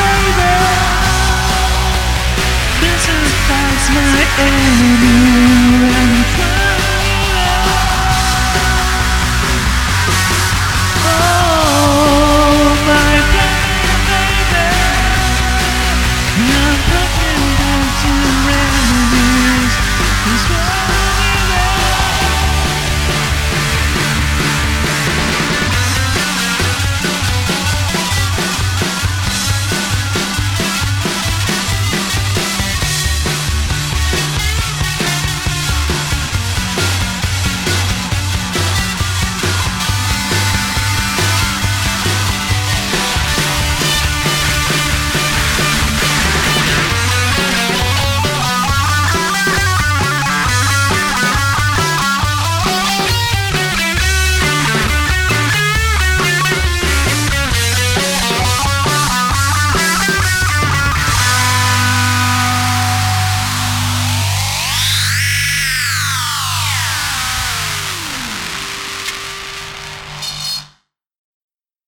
baby. This is past my enemy.